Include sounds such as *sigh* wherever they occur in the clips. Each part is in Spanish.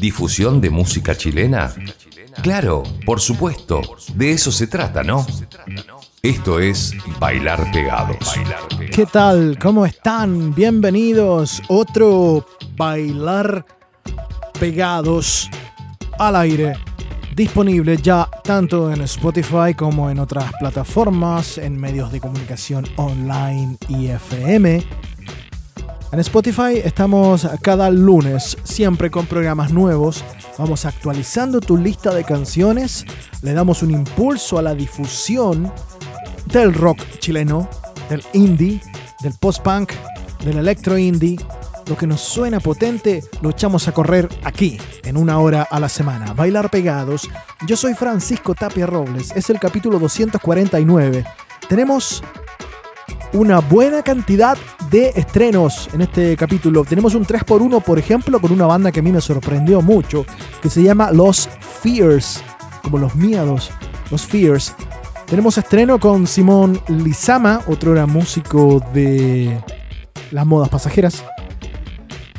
¿Difusión de música chilena? Claro, por supuesto, de eso se trata, ¿no? Esto es Bailar Pegados. ¿Qué tal? ¿Cómo están? Bienvenidos. Otro Bailar Pegados al aire. Disponible ya tanto en Spotify como en otras plataformas, en medios de comunicación online y FM. En Spotify estamos cada lunes, siempre con programas nuevos. Vamos actualizando tu lista de canciones, le damos un impulso a la difusión del rock chileno, del indie, del post-punk, del electro indie. Lo que nos suena potente lo echamos a correr aquí, en una hora a la semana. Bailar pegados. Yo soy Francisco Tapia Robles, es el capítulo 249. Tenemos una buena cantidad de estrenos en este capítulo. Tenemos un 3x1, por ejemplo, con una banda que a mí me sorprendió mucho, que se llama Los Fears, como los miedos, los Fears. Tenemos estreno con Simón Lizama, otro era músico de las modas pasajeras.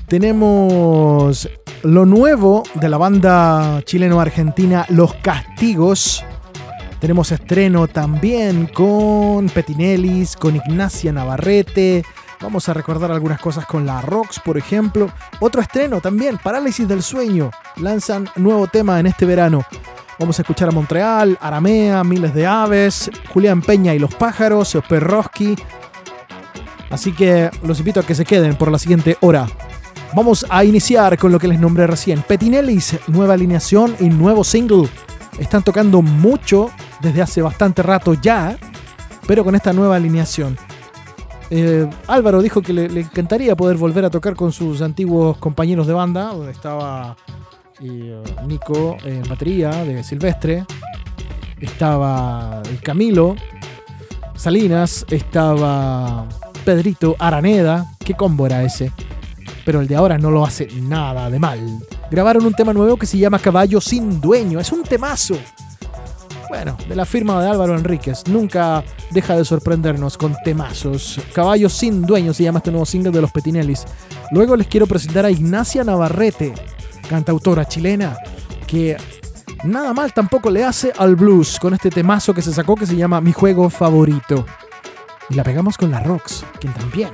Tenemos lo nuevo de la banda chileno-argentina Los Castigos. Tenemos estreno también con Petinelis, con Ignacia Navarrete. Vamos a recordar algunas cosas con la Rox, por ejemplo. Otro estreno también, Parálisis del Sueño. Lanzan nuevo tema en este verano. Vamos a escuchar a Montreal, Aramea, Miles de Aves, Julián Peña y los Pájaros, Perroski. Así que los invito a que se queden por la siguiente hora. Vamos a iniciar con lo que les nombré recién. Petinelis, nueva alineación y nuevo single. Están tocando mucho desde hace bastante rato ya, pero con esta nueva alineación. Eh, Álvaro dijo que le, encantaría poder volver a tocar con sus antiguos compañeros de banda, donde estaba eh, Nico en batería de Silvestre, estaba el Camilo Salinas, estaba Pedrito Araneda, qué combo era ese, pero el de ahora no lo hace nada de mal. Grabaron un tema nuevo que se llama Caballo sin Dueño, es un temazo bueno, de la firma de Álvaro Enríquez. Nunca deja de sorprendernos con temazos. Caballos sin dueño se llama este nuevo single de los Petinellis. Luego les quiero presentar a Ignacia Navarrete, cantautora chilena, que nada mal tampoco le hace al blues con este temazo que se sacó que se llama Mi juego favorito. Y la pegamos con la Rocks, quien también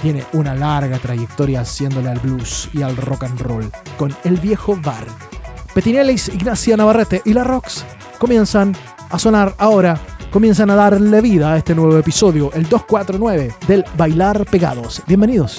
tiene una larga trayectoria haciéndole al blues y al rock and roll con El Viejo Bar. Petinellis, Ignacia Navarrete y la Rocks comienzan a sonar ahora, comienzan a darle vida a este nuevo episodio, el 249 del Bailar Pegados. Bienvenidos.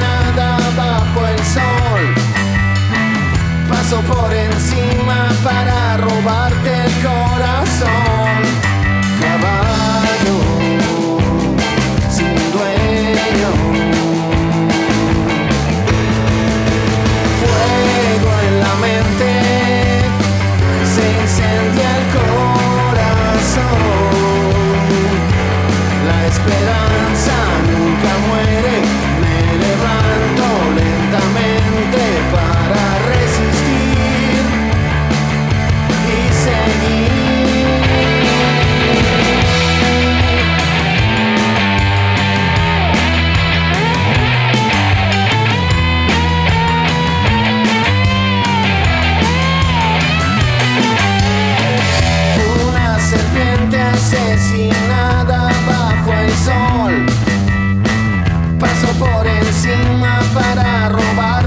encima para robarte el corazón. nada bajo el sol. Paso por encima para robar.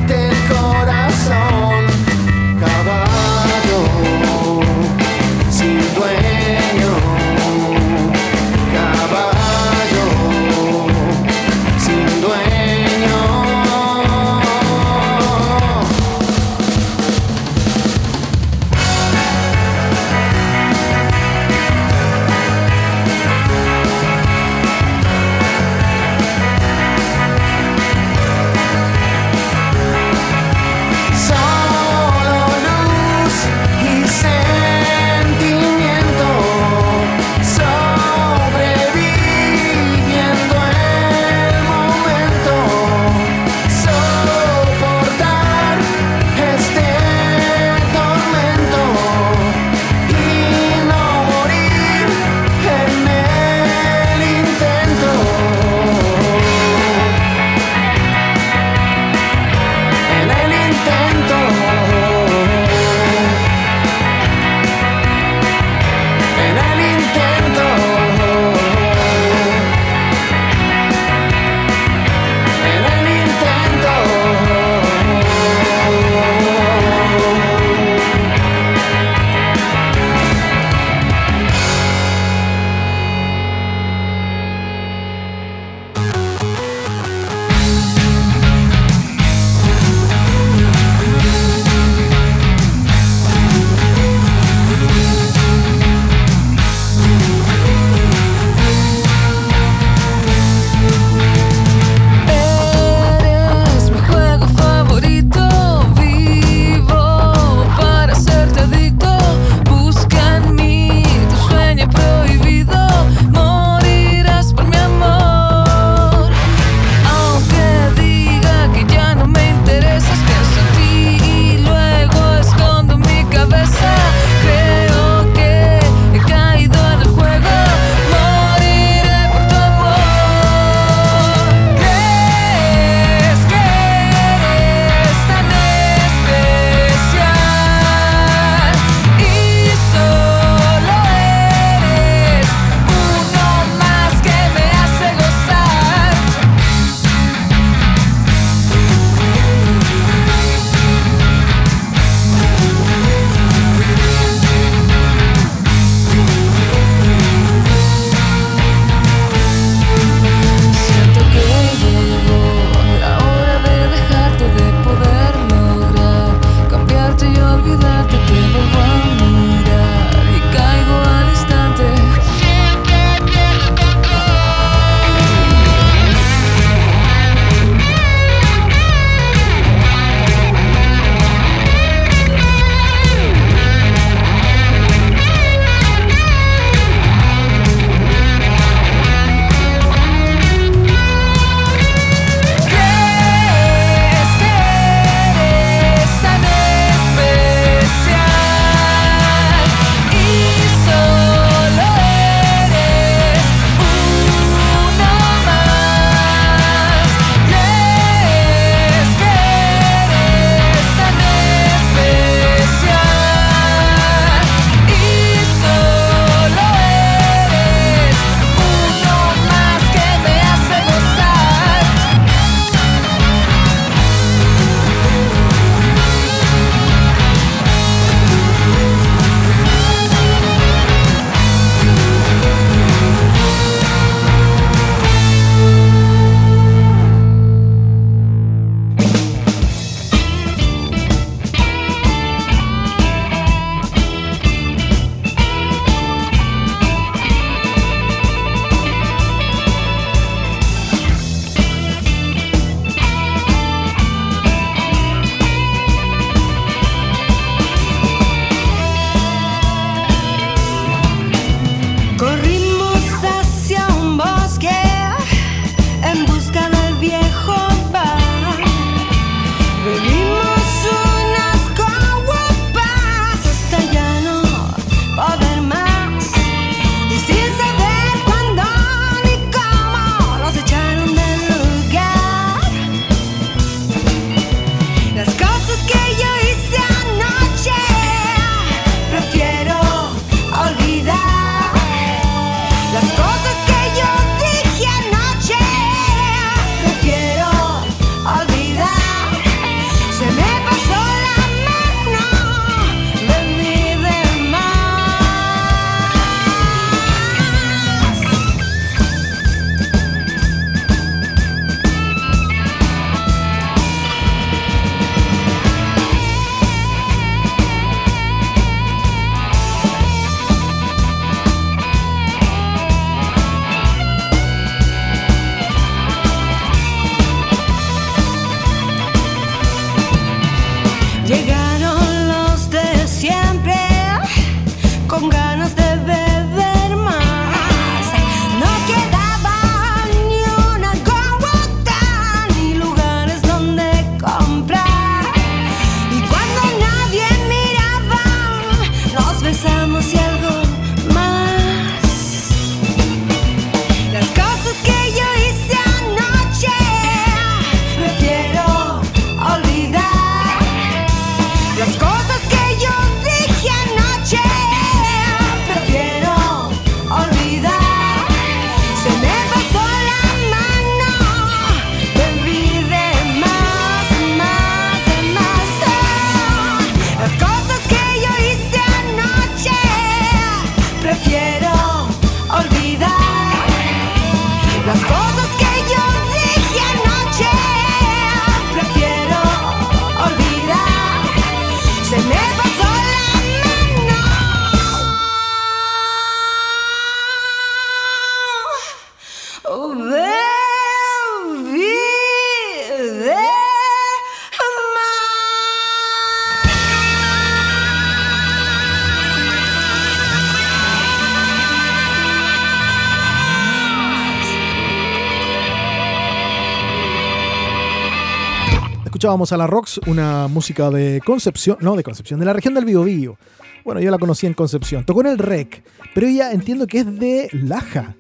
Escuchábamos a la Rox, una música de Concepción, no de Concepción, de la región del Biobío. Bueno, yo la conocí en Concepción. Tocó en el REC, pero ella entiendo que es de Laja,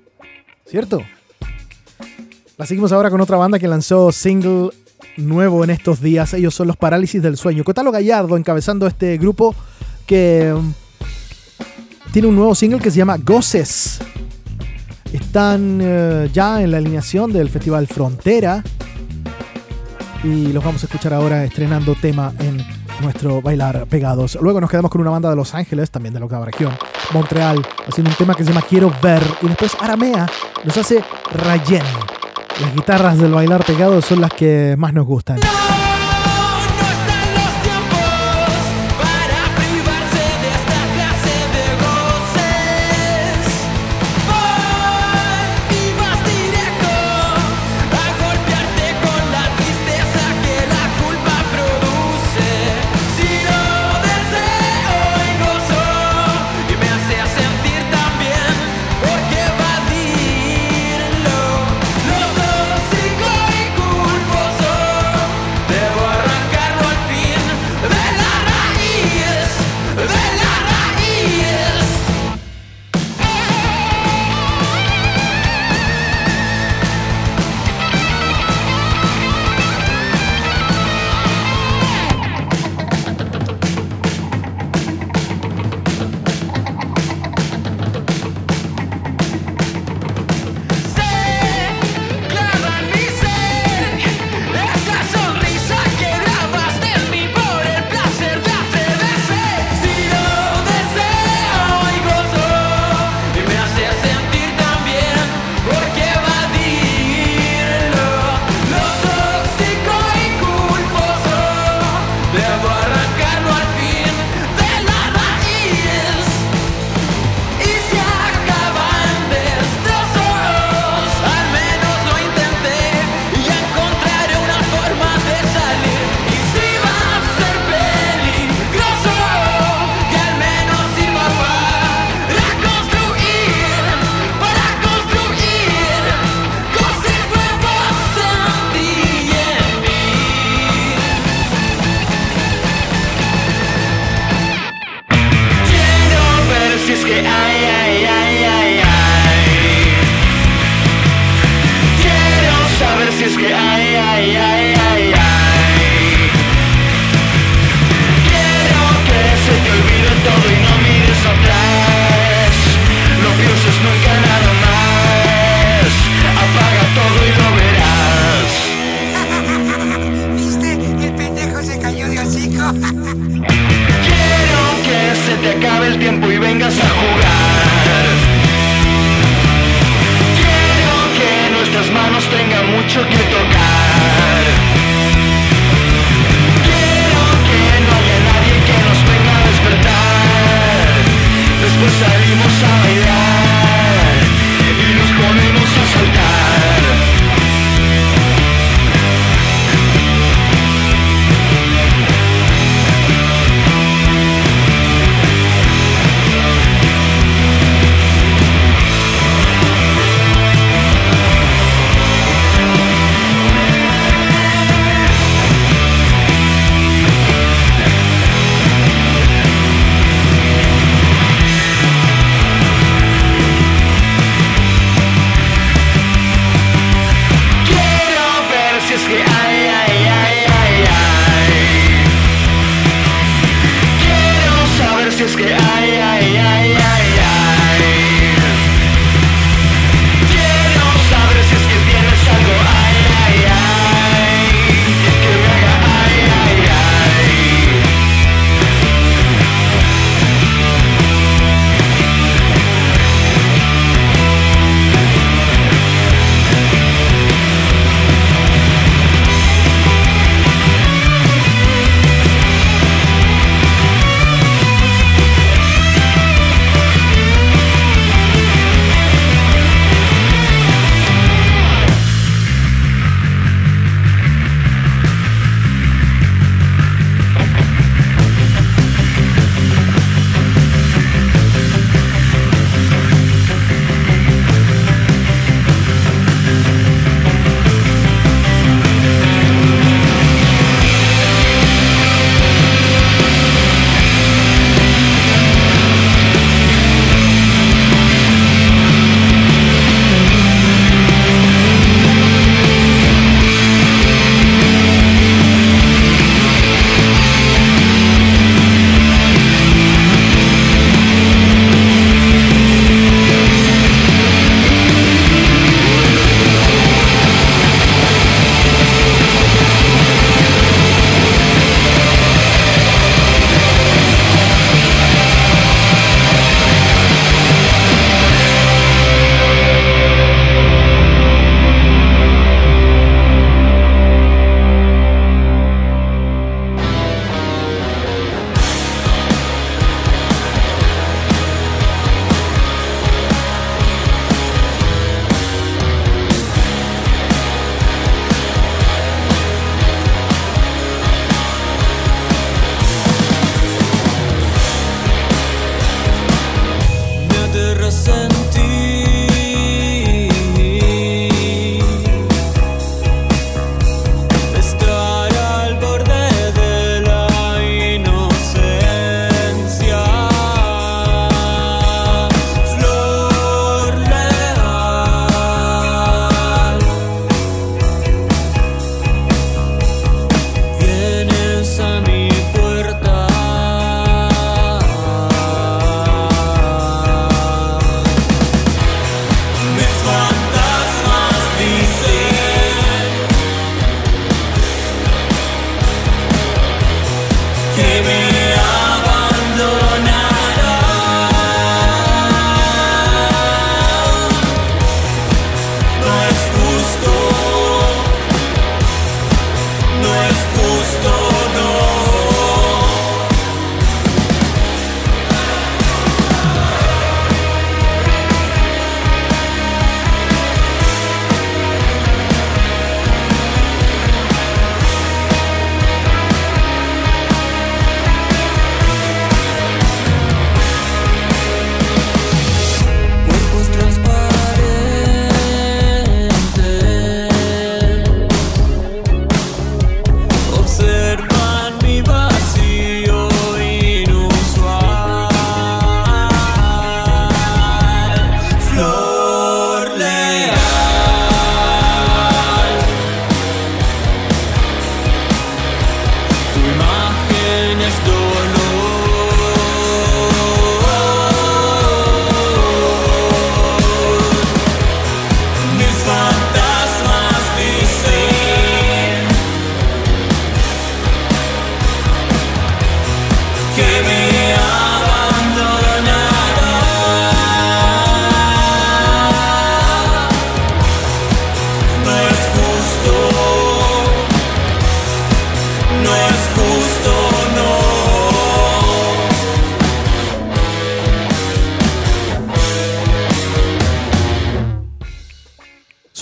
¿cierto? La seguimos ahora con otra banda que lanzó single nuevo en estos días. Ellos son los Parálisis del Sueño. Cotalo Gallardo encabezando este grupo que um, tiene un nuevo single que se llama Goces. Están uh, ya en la alineación del Festival Frontera y los vamos a escuchar ahora estrenando tema en nuestro Bailar Pegados. Luego nos quedamos con una banda de Los Ángeles, también de la octava región, Montreal, haciendo un tema que se llama Quiero Ver. Y después Aramea nos hace Rayen. Las guitarras del Bailar Pegados son las que más nos gustan.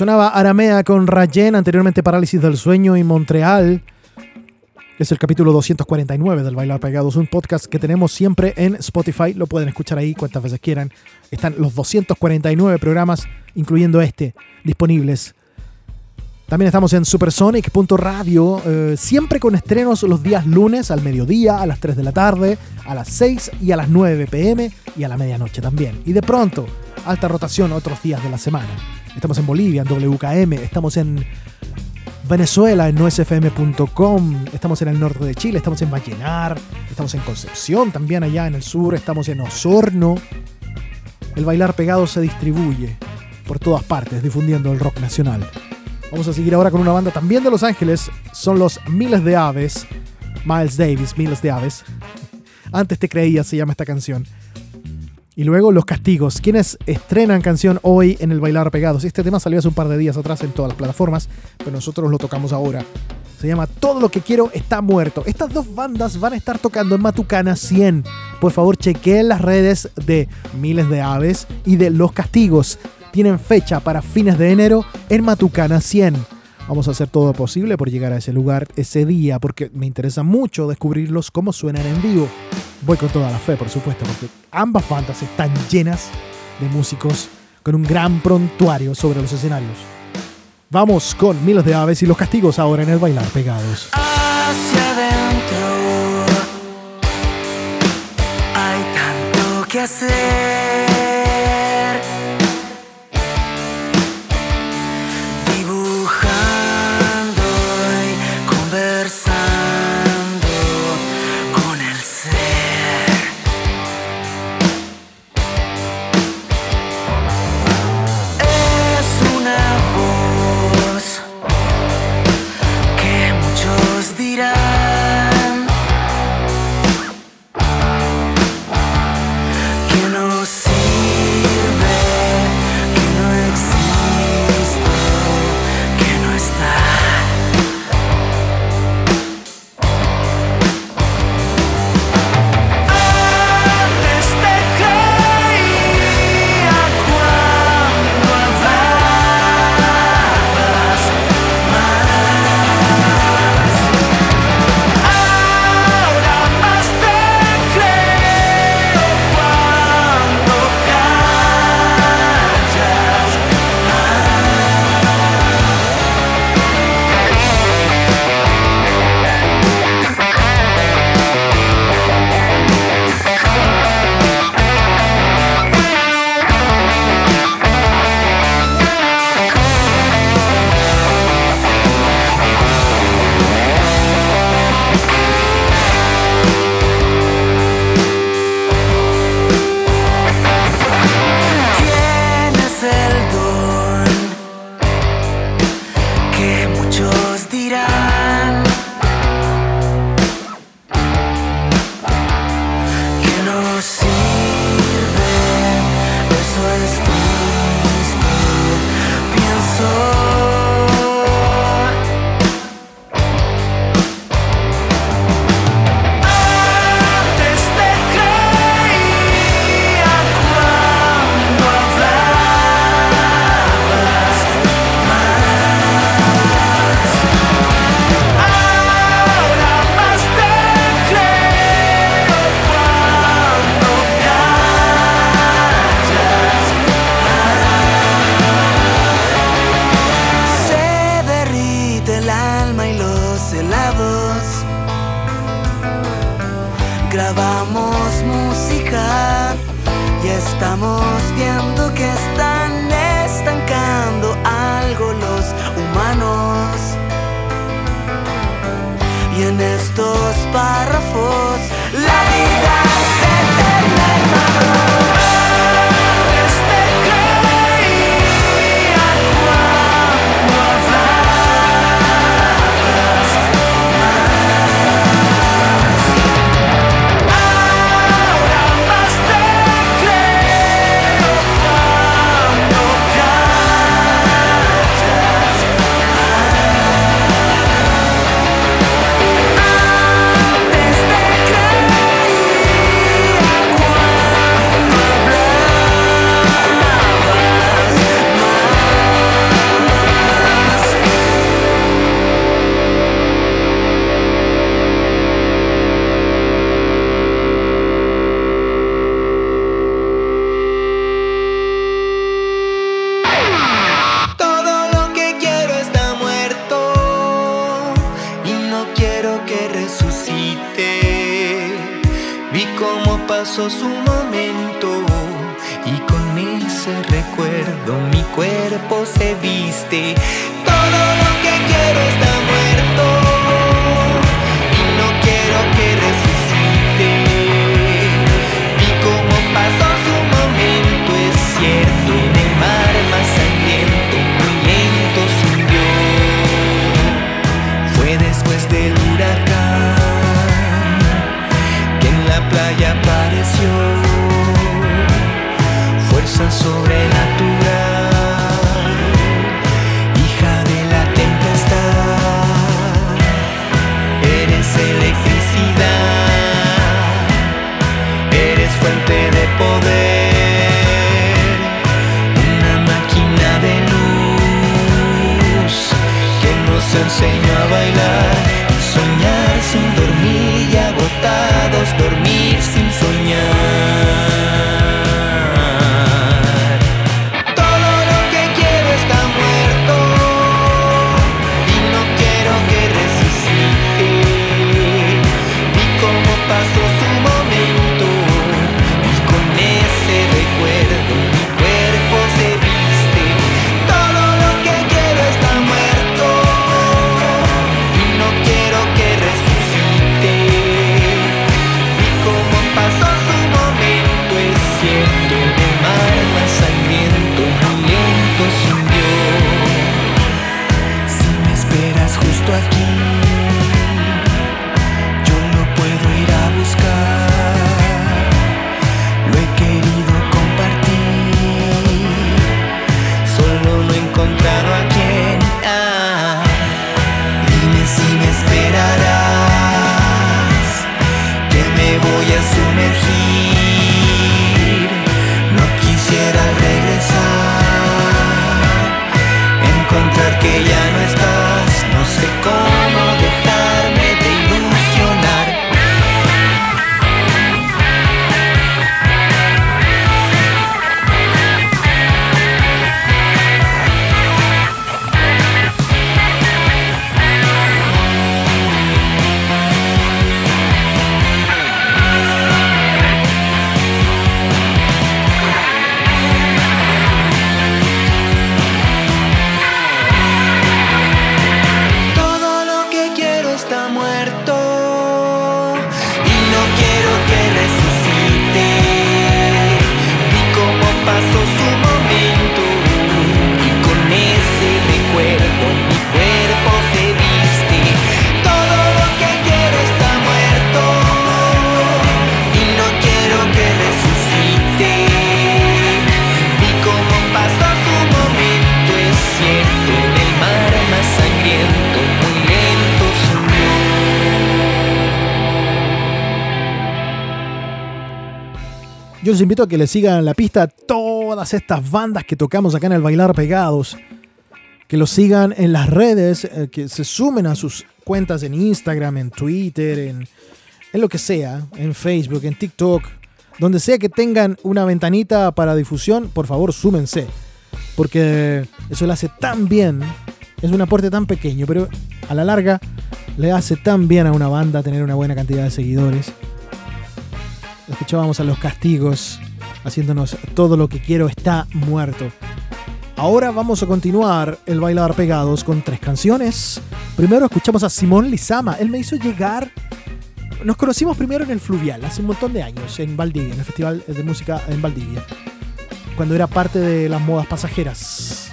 Sonaba Aramea con Rayen, anteriormente Parálisis del Sueño y Montreal. Es el capítulo 249 del Bailar Pegados, un podcast que tenemos siempre en Spotify. Lo pueden escuchar ahí cuantas veces quieran. Están los 249 programas, incluyendo este, disponibles. También estamos en supersonic.radio, eh, siempre con estrenos los días lunes al mediodía, a las 3 de la tarde, a las 6 y a las 9 pm y a la medianoche también. Y de pronto, alta rotación otros días de la semana. Estamos en Bolivia, en WKM, estamos en Venezuela en nosfm.com. Estamos en el norte de Chile, estamos en Vallenar, estamos en Concepción, también allá en el sur, estamos en Osorno. El bailar pegado se distribuye por todas partes, difundiendo el rock nacional. Vamos a seguir ahora con una banda también de Los Ángeles, son los Miles de Aves, Miles Davis, Miles de Aves. *laughs* Antes te creía, se llama esta canción. Y luego Los Castigos, quienes estrenan canción hoy en el Bailar Pegados. Este tema salió hace un par de días atrás en todas las plataformas, pero nosotros lo tocamos ahora. Se llama Todo lo que quiero está muerto. Estas dos bandas van a estar tocando en Matucana 100. Por favor, chequeen las redes de Miles de Aves y de Los Castigos. Tienen fecha para fines de enero en Matucana 100. Vamos a hacer todo lo posible por llegar a ese lugar ese día, porque me interesa mucho descubrirlos cómo suenan en vivo. Voy con toda la fe, por supuesto, porque ambas bandas están llenas de músicos con un gran prontuario sobre los escenarios. Vamos con Miles de Aves y los castigos ahora en el bailar pegados. hacia adentro. Hay tanto que hacer. Invito que le sigan la pista a todas estas bandas que tocamos acá en el Bailar Pegados. Que los sigan en las redes, eh, que se sumen a sus cuentas en Instagram, en Twitter, en lo que sea, en Facebook, en TikTok. Donde sea que tengan una ventanita para difusión, por favor, súmense. Porque eso le hace tan bien. Es un aporte tan pequeño, pero a la larga le hace tan bien a una banda tener una buena cantidad de seguidores. Escuchábamos a los castigos haciéndonos todo lo que quiero está muerto. Ahora vamos a continuar el bailar pegados con tres canciones. Primero escuchamos a Simón Lizama. Él me hizo llegar. Nos conocimos primero en el Fluvial, hace un montón de años, en Valdivia, en el Festival de Música en Valdivia. Cuando era parte de las modas pasajeras.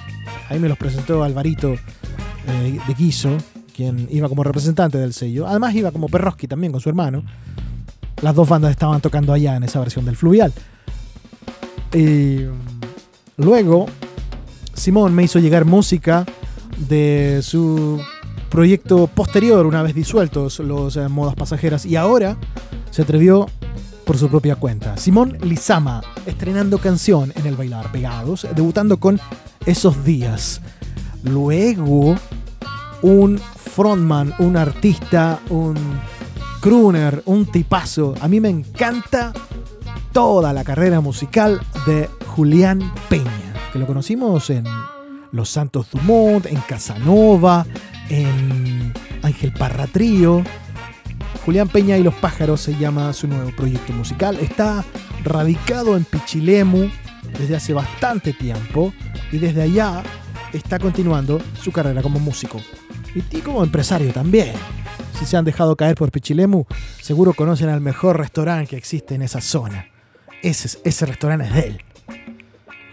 Ahí me los presentó Alvarito eh, de Guiso, quien iba como representante del sello. Además iba como Perroski también con su hermano. Las dos bandas estaban tocando allá en esa versión del Fluvial. Y luego, Simón me hizo llegar música de su proyecto posterior, una vez disueltos los eh, modas pasajeras, y ahora se atrevió por su propia cuenta. Simón Lizama, estrenando canción en el Bailar Pegados, debutando con Esos Días. Luego, un frontman, un artista, un crooner, un tipazo. A mí me encanta toda la carrera musical de Julián Peña, que lo conocimos en Los Santos Dumont, en Casanova, en Ángel Parra Trío. Julián Peña y los pájaros se llama su nuevo proyecto musical. Está radicado en Pichilemu, desde hace bastante tiempo y desde allá está continuando su carrera como músico y como empresario también. Si se han dejado caer por Pichilemu, seguro conocen al mejor restaurante que existe en esa zona. Ese, es- ese restaurante es de él.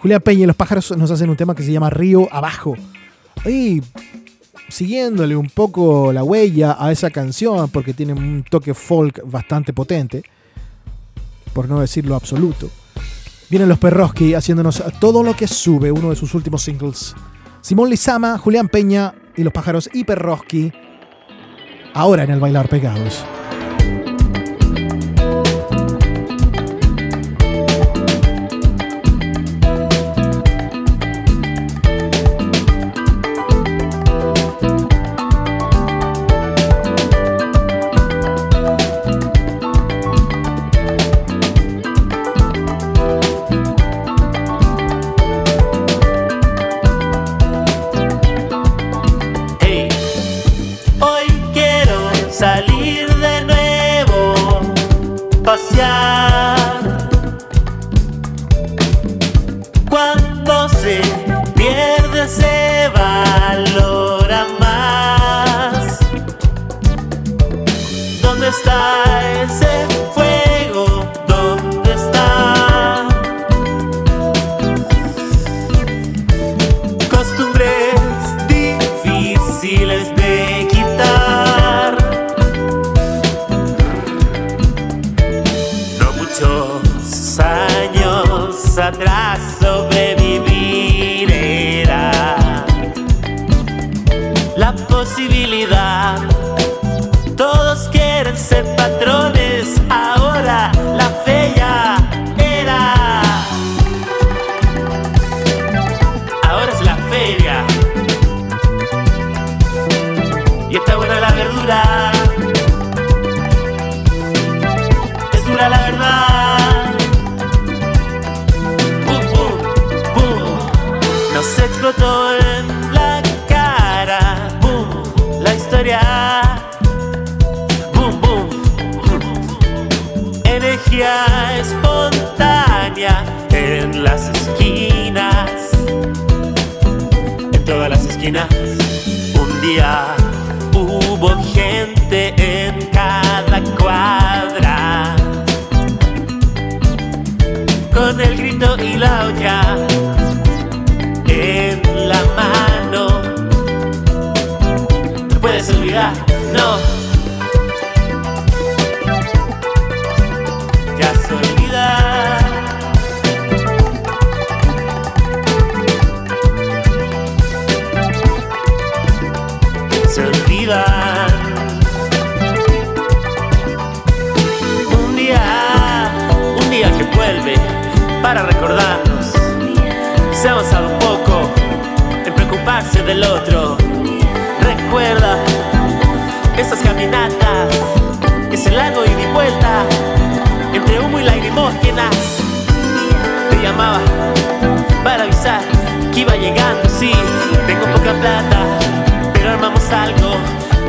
Julián Peña y los pájaros nos hacen un tema que se llama Río Abajo. Y siguiéndole un poco la huella a esa canción, porque tiene un toque folk bastante potente, por no decirlo absoluto, vienen los Perroski haciéndonos todo lo que sube, uno de sus últimos singles. Simón Lizama, Julián Peña y los pájaros y Perroski, ahora en el Bailar Pegados. Verdura. Es dura la verdad. Pum, pum, pum. Nos explotó en la cara. Boom, la historia. Boom, boom. Energía espontánea en las esquinas en todas las esquinas. Un día hubo gente en cada cuadra. Con el grito y la olla del otro. Recuerda esas caminatas, ese largo ida y vuelta entre humo y lagrimógenas. Te llamaba para avisar que iba llegando. Sí, tengo poca plata, pero armamos algo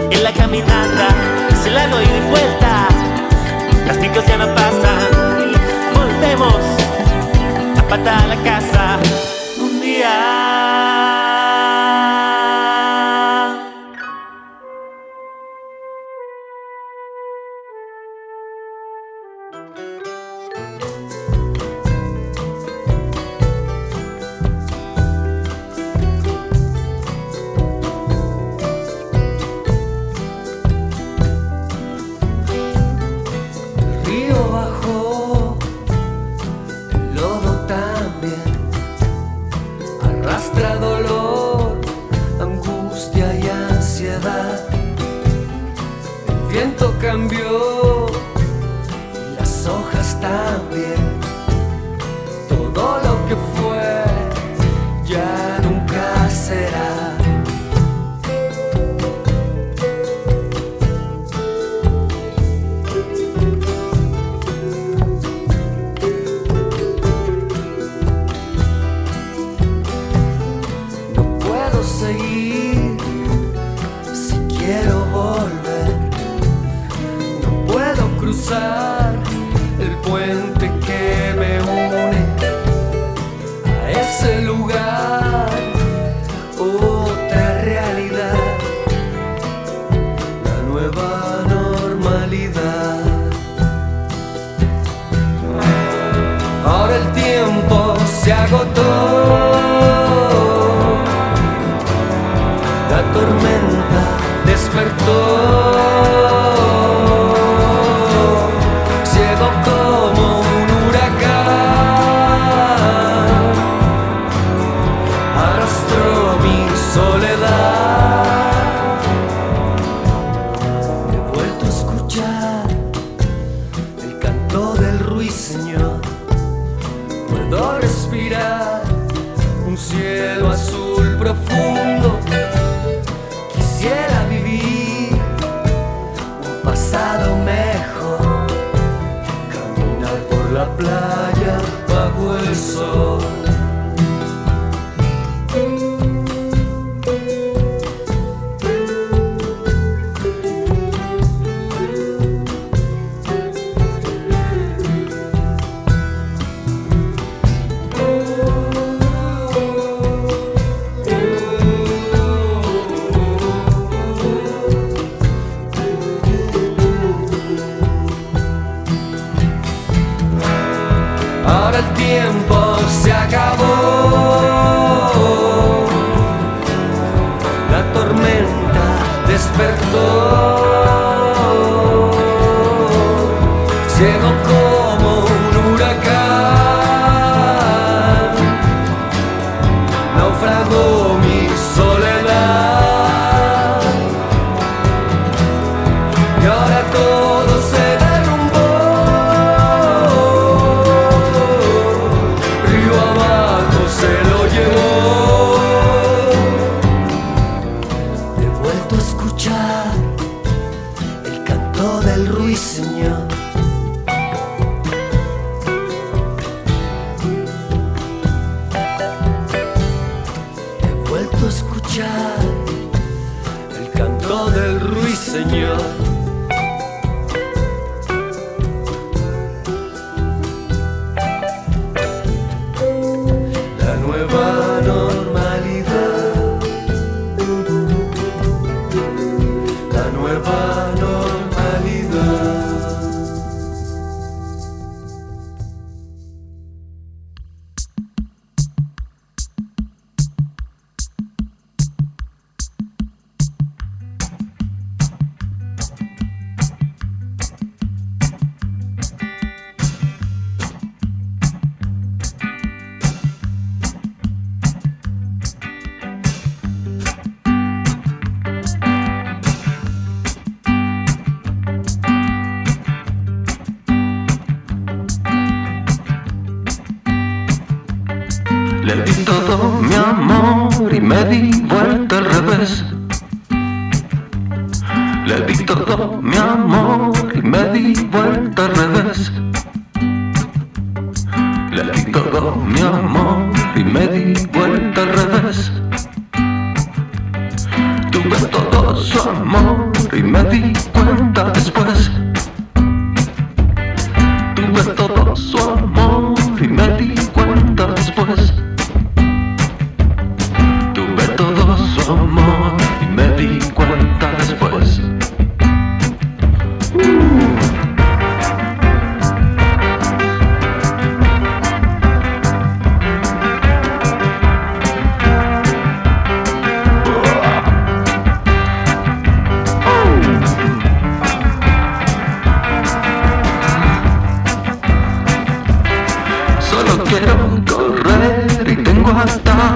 en la caminata. Ese largo ida y vuelta, las chicos ya no pasan. Volvemos a pata a la casa un día. Del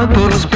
atados los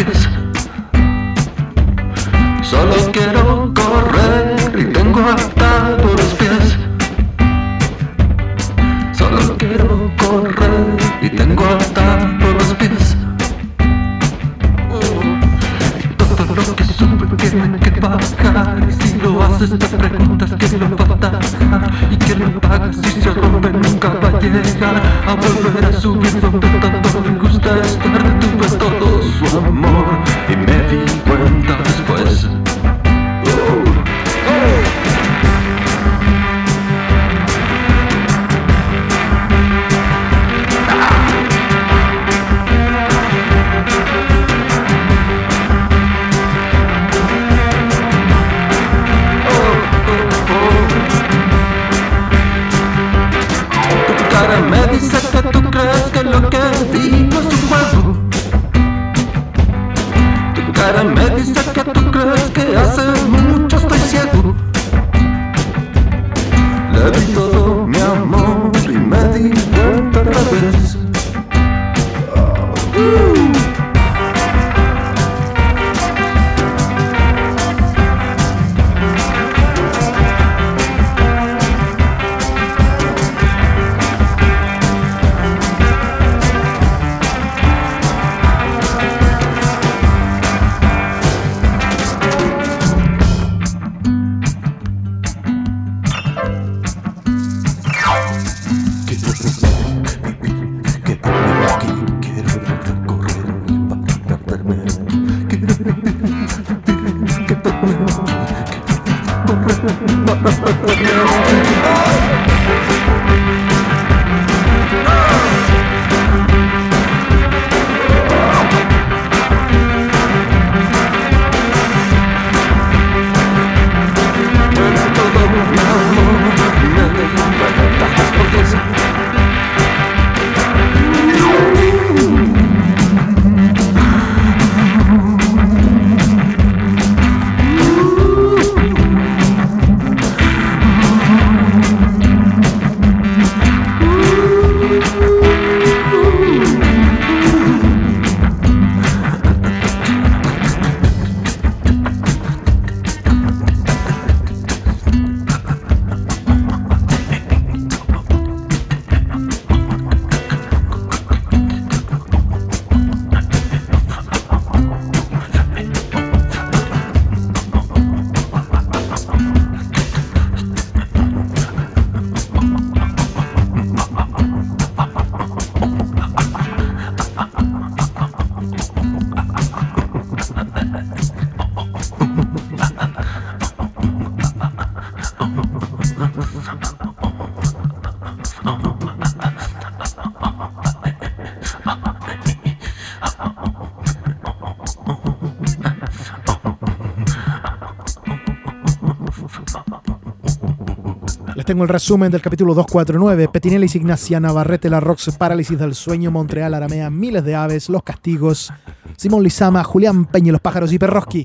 Les tengo el resumen del capítulo 249. Petinelli, Ignacia Navarrete, La Rox, Parálisis del Sueño, Montreal, Aramea, Miles de Aves, Los Castigos, Simón Lizama, Julián Peña, Los Pájaros y Perroski.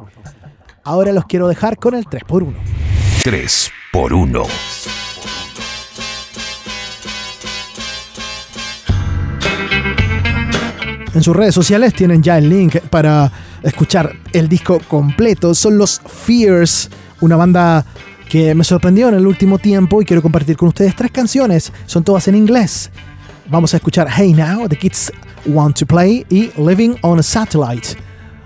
Ahora los quiero dejar con el 3x1. 3 por 1. En sus redes sociales tienen ya el link para escuchar el disco completo. Son los Fears, una banda que me sorprendió en el último tiempo y quiero compartir con ustedes tres canciones. Son todas en inglés. Vamos a escuchar Hey Now, The Kids Want to Play y Living on a Satellite.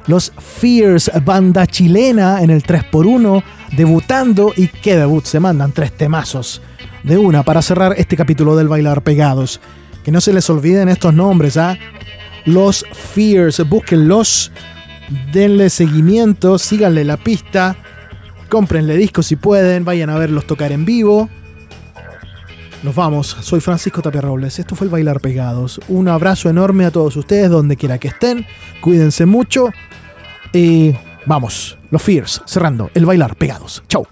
Los Fears, banda chilena en el 3x1, debutando y qué debut, se mandan tres temazos de una para cerrar este capítulo del Bailar Pegados. Que no se les olviden estos nombres, ¿ah? Los Fears, búsquenlos, denle seguimiento, síganle la pista, cómprenle discos si pueden, vayan a verlos tocar en vivo. Nos vamos, soy Francisco Tapia Robles, esto fue el Bailar Pegados. Un abrazo enorme a todos ustedes, donde quiera que estén, cuídense mucho y vamos, los Fears, cerrando el Bailar Pegados. Chau.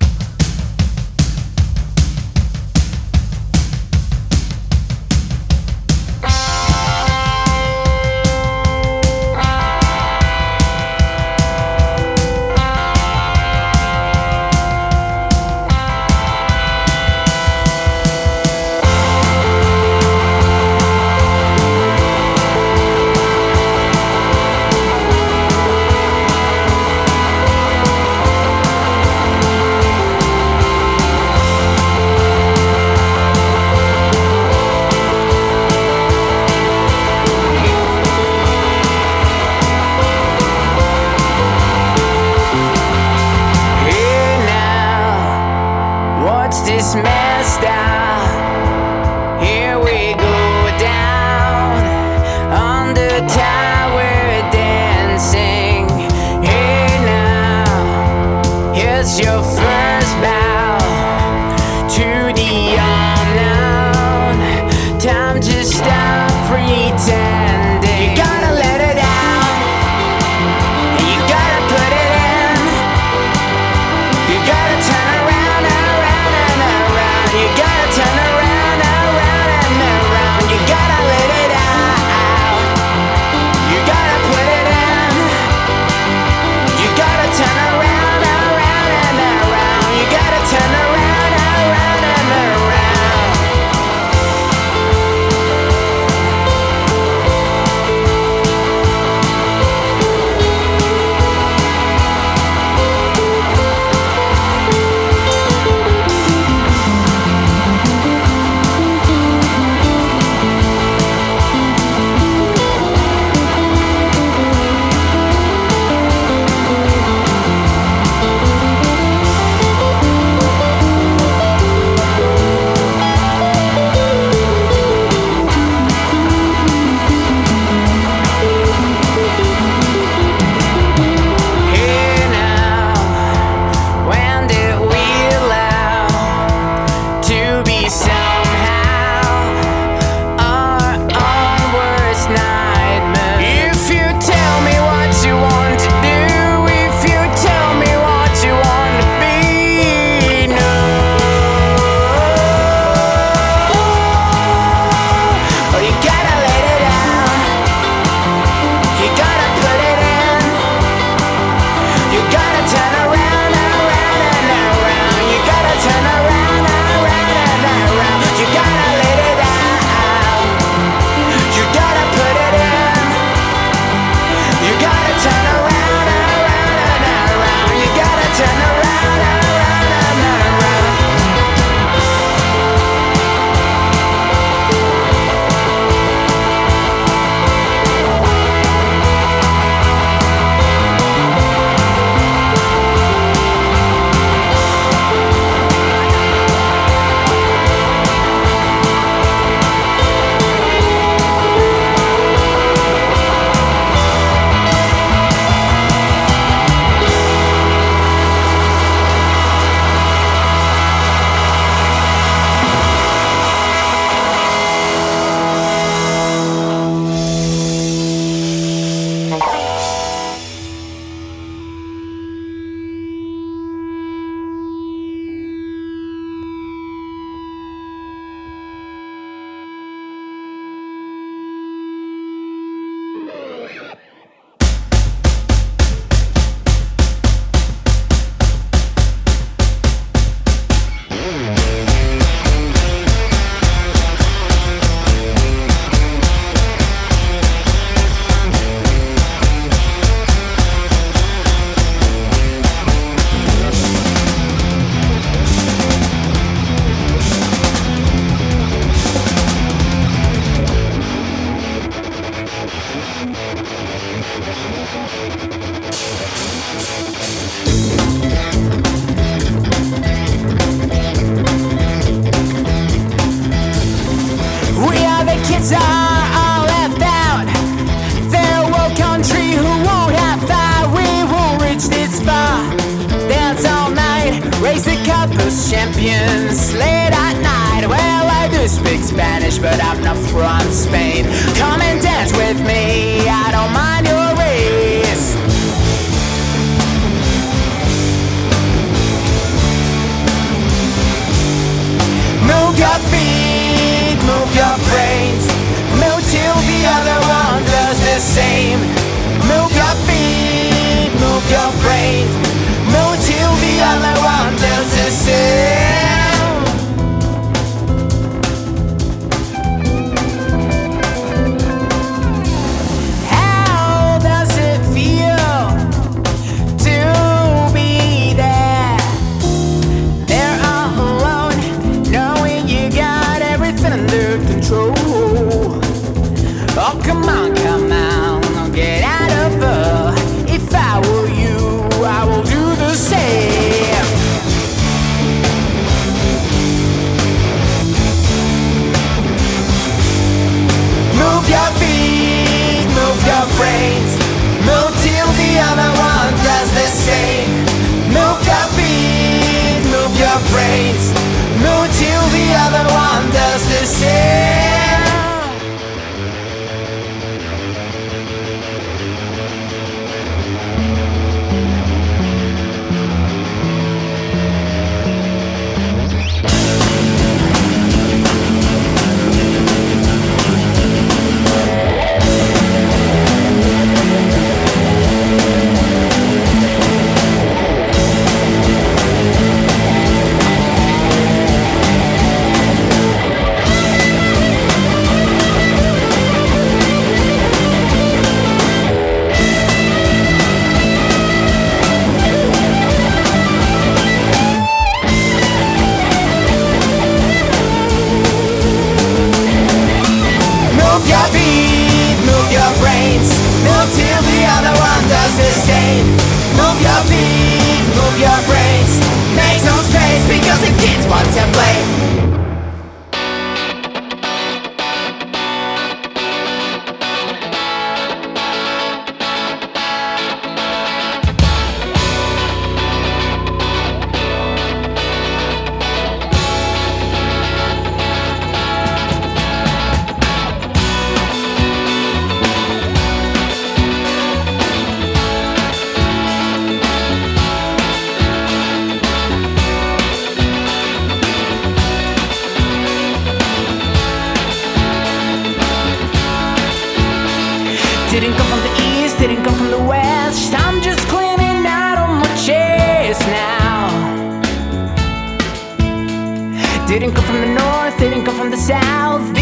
From the south.